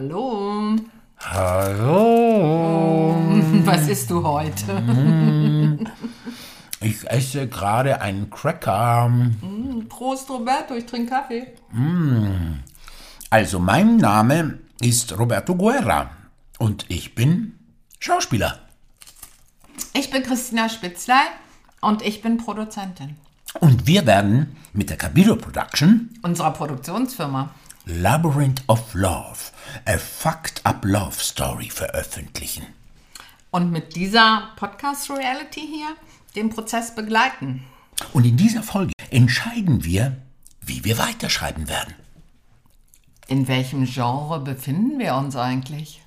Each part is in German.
Hallo. Hallo. Was isst du heute? Ich esse gerade einen Cracker. Prost, Roberto, ich trinke Kaffee. Also, mein Name ist Roberto Guerra und ich bin Schauspieler. Ich bin Christina Spitzlei und ich bin Produzentin Und wir werden mit der Cabilo Production unserer Produktionsfirma. Labyrinth of Love, a fucked up love story veröffentlichen. Und mit dieser Podcast-Reality hier den Prozess begleiten. Und in dieser Folge entscheiden wir, wie wir weiterschreiben werden. In welchem Genre befinden wir uns eigentlich?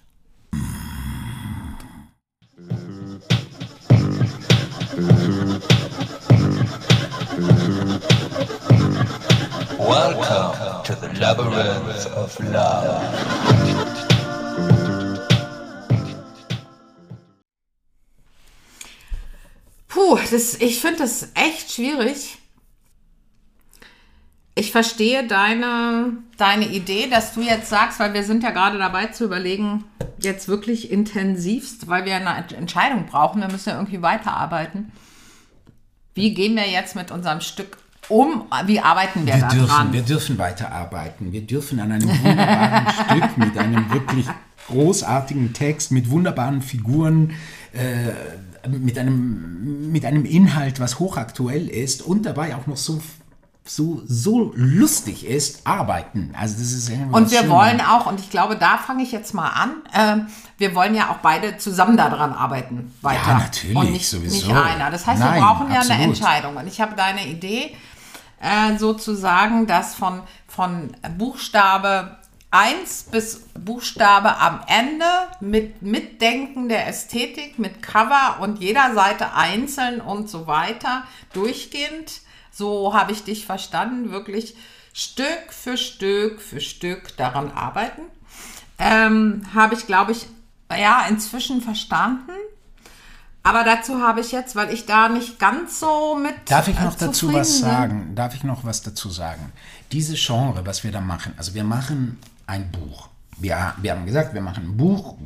Welcome to the labyrinth of love. Puh, das, ich finde das echt schwierig. Ich verstehe deine, deine Idee, dass du jetzt sagst, weil wir sind ja gerade dabei zu überlegen, jetzt wirklich intensivst, weil wir eine Entscheidung brauchen, wir müssen ja irgendwie weiterarbeiten. Wie gehen wir jetzt mit unserem Stück um? Wie arbeiten wir, Wir da dürfen, dran? wir dürfen weiterarbeiten. Wir dürfen an einem wunderbaren Stück mit einem wirklich großartigen Text, mit wunderbaren Figuren, äh, mit, einem, mit einem Inhalt, was hochaktuell ist und dabei auch noch so, so, so lustig ist, arbeiten. Also das ist Und wir Schönes. wollen auch, und ich glaube, da fange ich jetzt mal an, ähm, wir wollen ja auch beide zusammen daran arbeiten weiter. Ja, natürlich, und nicht, sowieso. nicht einer. Das heißt, Nein, wir brauchen ja eine. Entscheidung. Und ich habe deine Idee, äh, sozusagen, dass von, von Buchstabe 1 bis Buchstabe am Ende mit Mitdenken der Ästhetik, mit Cover und jeder Seite einzeln und so weiter durchgehend. So habe ich dich verstanden, wirklich Stück für Stück für Stück daran arbeiten. Ähm, habe ich, glaube ich, ja, inzwischen verstanden. Aber dazu habe ich jetzt, weil ich da nicht ganz so mit. Darf ich äh, noch dazu was bin. sagen? Darf ich noch was dazu sagen? Diese Genre, was wir da machen, also wir machen ein Buch. Wir, wir haben gesagt, wir machen ein Buch,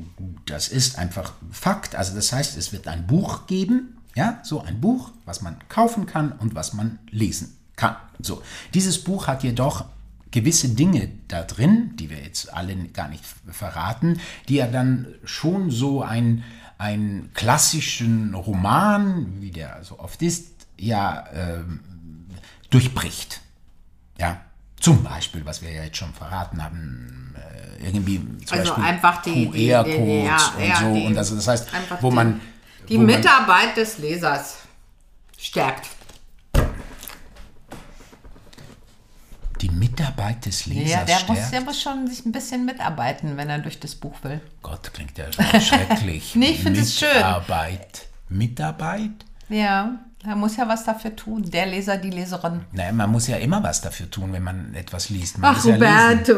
das ist einfach Fakt. Also das heißt, es wird ein Buch geben, ja, so ein Buch, was man kaufen kann und was man lesen kann. So, dieses Buch hat jedoch gewisse Dinge da drin, die wir jetzt alle gar nicht verraten, die ja dann schon so ein, einen klassischen Roman, wie der so oft ist, ja ähm, durchbricht. Ja, zum Beispiel, was wir ja jetzt schon verraten haben, äh, irgendwie zum Also Beispiel einfach die- QR-Codes und ja, so. die- und also das heißt, wo man Die wo man- Mitarbeit des Lesers stärkt. Mitarbeit des Lesers Ja, der muss, stärkt. der muss schon sich ein bisschen mitarbeiten, wenn er durch das Buch will. Gott, klingt ja schon schrecklich. Nee, ich find es schön. Mitarbeit. Mitarbeit? Ja, er muss ja was dafür tun. Der Leser, die Leserin. Naja, man muss ja immer was dafür tun, wenn man etwas liest. Man Ach, muss ja. Roberto.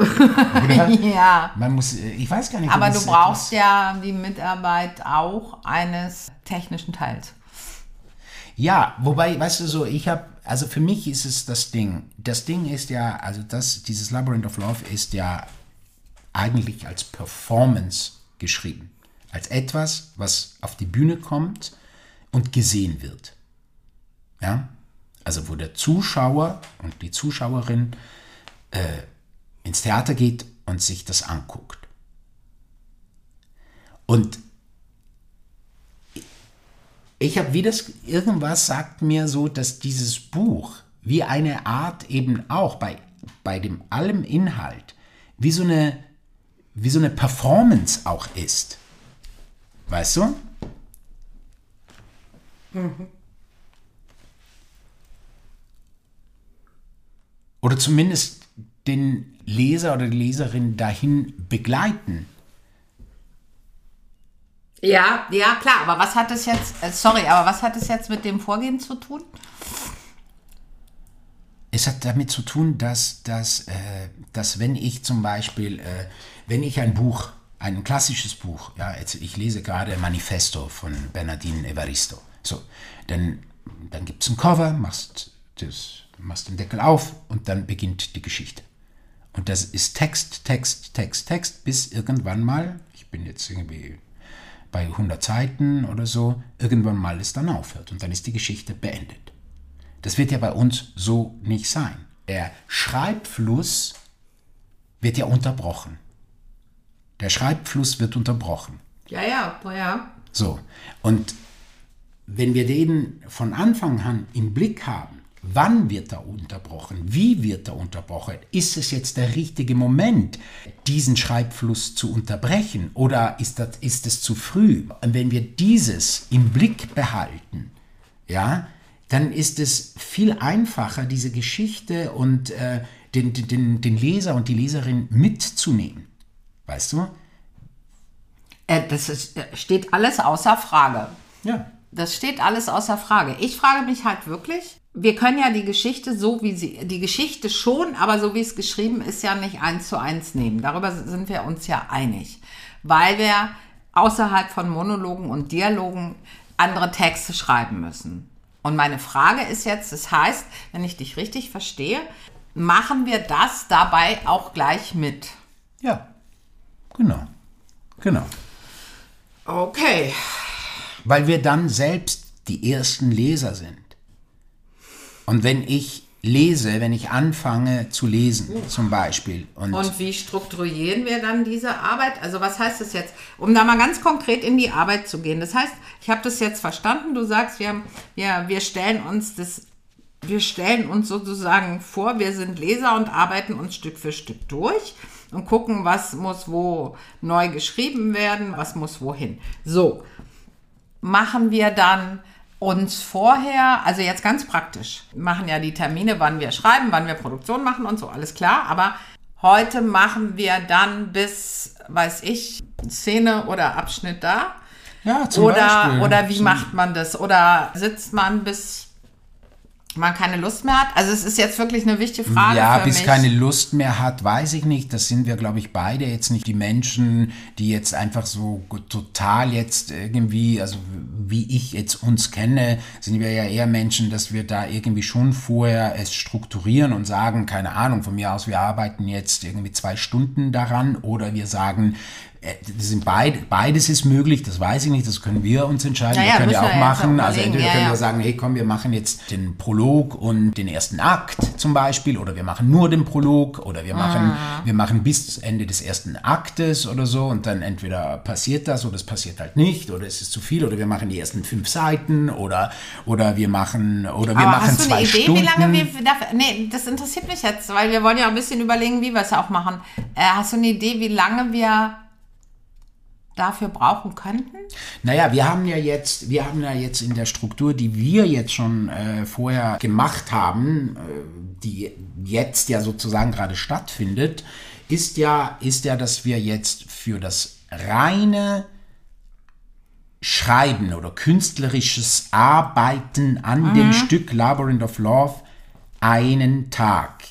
ja. Man muss, äh, ich weiß gar nicht, Aber du brauchst ja die Mitarbeit auch eines technischen Teils. Ja, wobei, weißt du so, ich habe, also für mich ist es das Ding. Das Ding ist ja, also das, dieses Labyrinth of Love ist ja eigentlich als Performance geschrieben. Als etwas, was auf die Bühne kommt und gesehen wird. Ja? Also wo der Zuschauer und die Zuschauerin äh, ins Theater geht und sich das anguckt. Und ich habe wie das, irgendwas sagt mir so, dass dieses Buch wie eine Art eben auch bei, bei dem allem Inhalt, wie so eine, wie so eine Performance auch ist. Weißt du? Oder zumindest den Leser oder die Leserin dahin begleiten. Ja, ja, klar. Aber was hat es jetzt, äh, sorry, aber was hat es jetzt mit dem Vorgehen zu tun? Es hat damit zu tun, dass, dass, äh, dass wenn ich zum Beispiel, äh, wenn ich ein Buch, ein klassisches Buch, ja, jetzt, ich lese gerade Manifesto von Bernardine Evaristo, so, dann, dann gibt es ein Cover, machst, das, machst den Deckel auf und dann beginnt die Geschichte. Und das ist Text, Text, Text, Text, bis irgendwann mal, ich bin jetzt irgendwie bei 100 Seiten oder so, irgendwann mal es dann aufhört und dann ist die Geschichte beendet. Das wird ja bei uns so nicht sein. Der Schreibfluss wird ja unterbrochen. Der Schreibfluss wird unterbrochen. Ja, ja, ja. So, und wenn wir den von Anfang an im Blick haben, wann wird er unterbrochen, wie wird er unterbrochen, ist es jetzt der richtige Moment, diesen Schreibfluss zu unterbrechen oder ist, das, ist es zu früh? Und wenn wir dieses im Blick behalten, ja, dann ist es viel einfacher, diese Geschichte und äh, den, den, den Leser und die Leserin mitzunehmen. Weißt du? Äh, das ist, äh, steht alles außer Frage. Ja. Das steht alles außer Frage. Ich frage mich halt wirklich, wir können ja die Geschichte so wie sie, die Geschichte schon, aber so wie es geschrieben ist, ja nicht eins zu eins nehmen. Darüber sind wir uns ja einig. Weil wir außerhalb von Monologen und Dialogen andere Texte schreiben müssen. Und meine Frage ist jetzt, das heißt, wenn ich dich richtig verstehe, machen wir das dabei auch gleich mit? Ja. Genau. Genau. Okay. weil wir dann selbst die ersten Leser sind. Und wenn ich lese, wenn ich anfange zu lesen, zum Beispiel, und, Und wie strukturieren wir dann diese Arbeit? Also was heißt das jetzt? Um da mal ganz konkret in die Arbeit zu gehen. Das heißt, ich habe das jetzt verstanden. Du sagst, wir, haben, wir, wir stellen uns das, wir stellen uns sozusagen vor, wir sind Leser und arbeiten uns Stück für Stück durch und gucken, was muss wo neu geschrieben werden, was muss wohin. So, machen wir dann uns vorher, also jetzt ganz praktisch, machen ja die Termine, wann wir schreiben, wann wir Produktion machen und so, alles klar, aber heute machen wir dann bis, weiß ich, Szene oder Abschnitt da. ja, zum Oder, Beispiel, oder wie zum- macht man das? Oder sitzt man bis man keine Lust mehr hat? Also es ist jetzt wirklich eine wichtige Frage Ja, bis mich. keine Lust mehr hat, weiß ich nicht. Das sind wir, glaube ich, beide jetzt nicht die Menschen, die jetzt einfach so total jetzt irgendwie, also wie ich jetzt uns kenne, sind wir ja eher Menschen, dass wir da irgendwie schon vorher es strukturieren und sagen, keine Ahnung, von mir aus, wir arbeiten jetzt irgendwie zwei Stunden daran oder wir sagen, äh, das sind beid, beides ist möglich, das weiß ich nicht, das können wir uns entscheiden, Ja, ja, wir können auch wir jetzt machen. auch Also entweder ja, können ja. wir sagen, hey komm, wir machen jetzt den Prolog und den ersten Akt zum Beispiel oder wir machen nur den Prolog oder wir machen, Ah. wir machen bis zum Ende des ersten Aktes oder so und dann entweder passiert das oder es passiert halt nicht oder es ist zu viel oder wir machen die ersten fünf Seiten oder, oder wir machen, oder wir Aber machen hast du eine Idee, Stunden. wie lange wir dafür, nee, das interessiert mich jetzt, weil wir wollen ja ein bisschen überlegen, wie wir es auch machen. Äh, hast du eine Idee, wie lange wir dafür brauchen könnten? Naja, wir haben ja jetzt, wir haben ja jetzt in der Struktur, die wir jetzt schon äh, vorher gemacht haben, äh, die jetzt ja sozusagen gerade stattfindet, ist ja, ist ja, dass wir jetzt für das reine Schreiben oder künstlerisches Arbeiten an dem Stück Labyrinth of Love einen Tag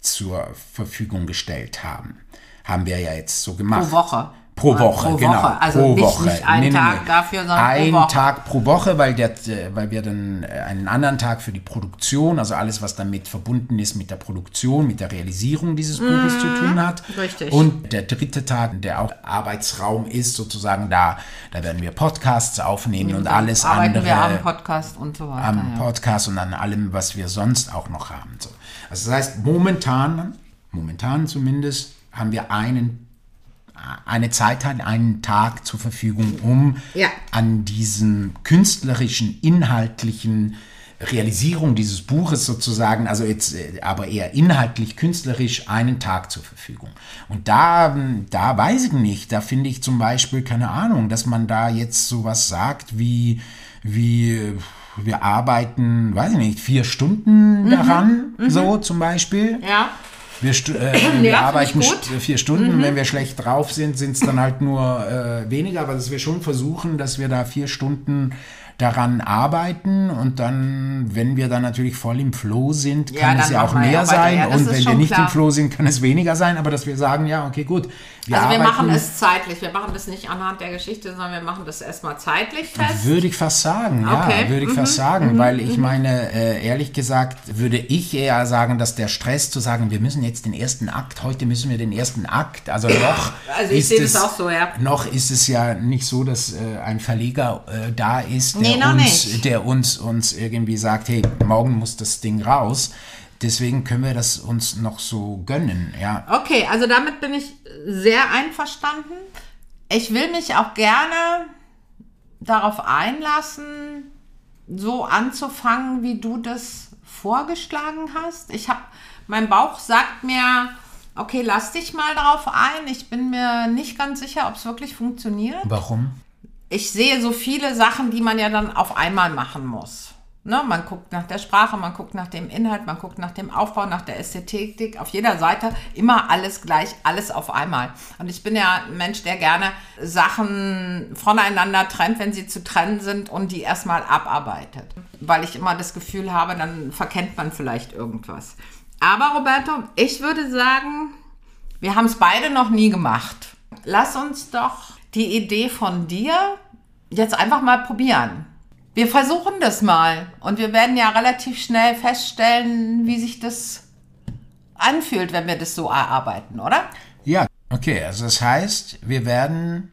zur Verfügung gestellt haben. Haben wir ja jetzt so gemacht. Pro Woche. Pro Woche, pro genau. Woche. Also pro nicht- Woche. nicht einen Tag dafür, sondern pro Ein Woche. Tag pro Woche, weil, der, äh, weil wir dann äh, einen anderen Tag für die Produktion, also alles, was damit verbunden ist mit der Produktion, mit der Realisierung dieses Buches zu tun hat. Mhm. richtig. Und der dritte Tag, der auch Arbeitsraum ist, sozusagen da, da werden wir Podcasts aufnehmen und alles Arbeiten andere wir am Podcast und so weiter. am ja. Podcast und an allem, was wir sonst auch noch haben. So. Also das heißt, momentan, momentan zumindest, haben wir einen, eine Zeit, halt, einen Tag zur Verfügung, um Ja. an diesem künstlerischen, inhaltlichen Realisierung dieses Buches sozusagen, also jetzt äh, aber eher inhaltlich, künstlerisch, einen Tag zur Verfügung. Und da, da weiß ich nicht, da finde ich zum Beispiel, keine Ahnung, dass man da jetzt sowas sagt wie, wie äh, wir arbeiten, weiß ich nicht, vier Stunden daran, so zum Beispiel. Ja. Wir, äh, wir ich arbeiten vier Stunden. Wenn wir schlecht drauf sind, sind es dann halt nur äh, weniger. Aber dass wir schon versuchen, dass wir da vier Stunden daran arbeiten und dann, wenn wir dann natürlich voll im Flow sind, Ja, kann es dann ja auch wir mehr ja sein Ja, und wenn wir nicht klar. im Flow sind, kann es weniger sein, aber dass wir sagen, ja, okay, gut. Wir Also wir arbeiten, machen es zeitlich. Wir machen das nicht anhand der Geschichte, sondern wir machen das erstmal zeitlich fest. Würde ich fast sagen, Okay. ja, würde ich fast sagen, weil ich meine, äh, ehrlich gesagt, würde ich eher sagen, dass der Stress zu sagen, wir müssen jetzt den ersten Akt, heute müssen wir den ersten Akt, also noch Also ich ist sehe es, so, ja. Noch ist es ja nicht so, dass äh, ein Verleger äh, da ist, der, Nee, uns, der uns, uns irgendwie sagt, hey, morgen muss das Ding raus. Deswegen können wir das uns noch so gönnen, ja. Okay, also damit bin ich sehr einverstanden. Ich will mich auch gerne darauf einlassen, so anzufangen, wie du das vorgeschlagen hast. Ich habe, mein Bauch sagt mir, okay, lass dich mal drauf ein. Ich bin mir nicht ganz sicher, ob es wirklich funktioniert. Warum? Ich sehe so viele Sachen, die man ja dann auf einmal machen muss. Ne? Man guckt nach der Sprache, man guckt nach dem Inhalt, man guckt nach dem Aufbau, nach der Ästhetik. Auf jeder Seite immer alles gleich, alles auf einmal. Und ich bin ja ein Mensch, der gerne Sachen voneinander trennt, wenn sie zu trennen sind und die erstmal abarbeitet. Weil ich immer das Gefühl habe, dann verkennt man vielleicht irgendwas. Aber Roberto, ich würde sagen, wir haben es beide noch nie gemacht. Lass uns doch die Idee von dir jetzt einfach mal probieren. Wir versuchen das mal und wir werden ja relativ schnell feststellen, wie sich das anfühlt, wenn wir das so erarbeiten, oder? Ja, okay, also das heißt, wir werden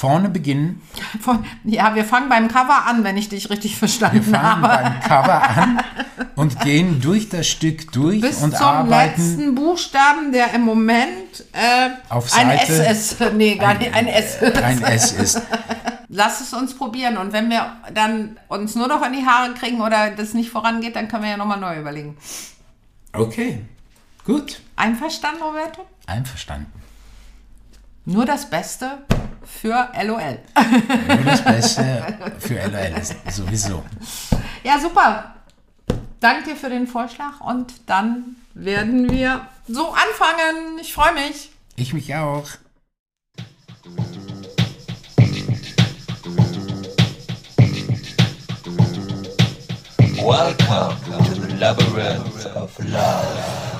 vorne beginnen. Von, ja, wir fangen beim Cover an, wenn ich dich richtig verstanden Wir fangen habe. beim Cover an und gehen durch das Stück durch Bis und zum arbeiten. letzten Buchstaben, der im Moment äh, Auf ein Seite- S ist. Nee, gar nicht, ein S ist. Ein S ist. Lass es uns probieren. Und wenn wir dann uns nur noch in die Haare kriegen oder das nicht vorangeht, dann können wir ja nochmal neu überlegen. Okay, gut. Einverstanden, Roberto? Einverstanden. Nur das Beste für LOL. Nur das Beste für LOL ist sowieso. Ja, super. Danke dir für den Vorschlag und dann werden wir so anfangen. Ich freue mich. Ich mich auch. Welcome to the labyrinth of love.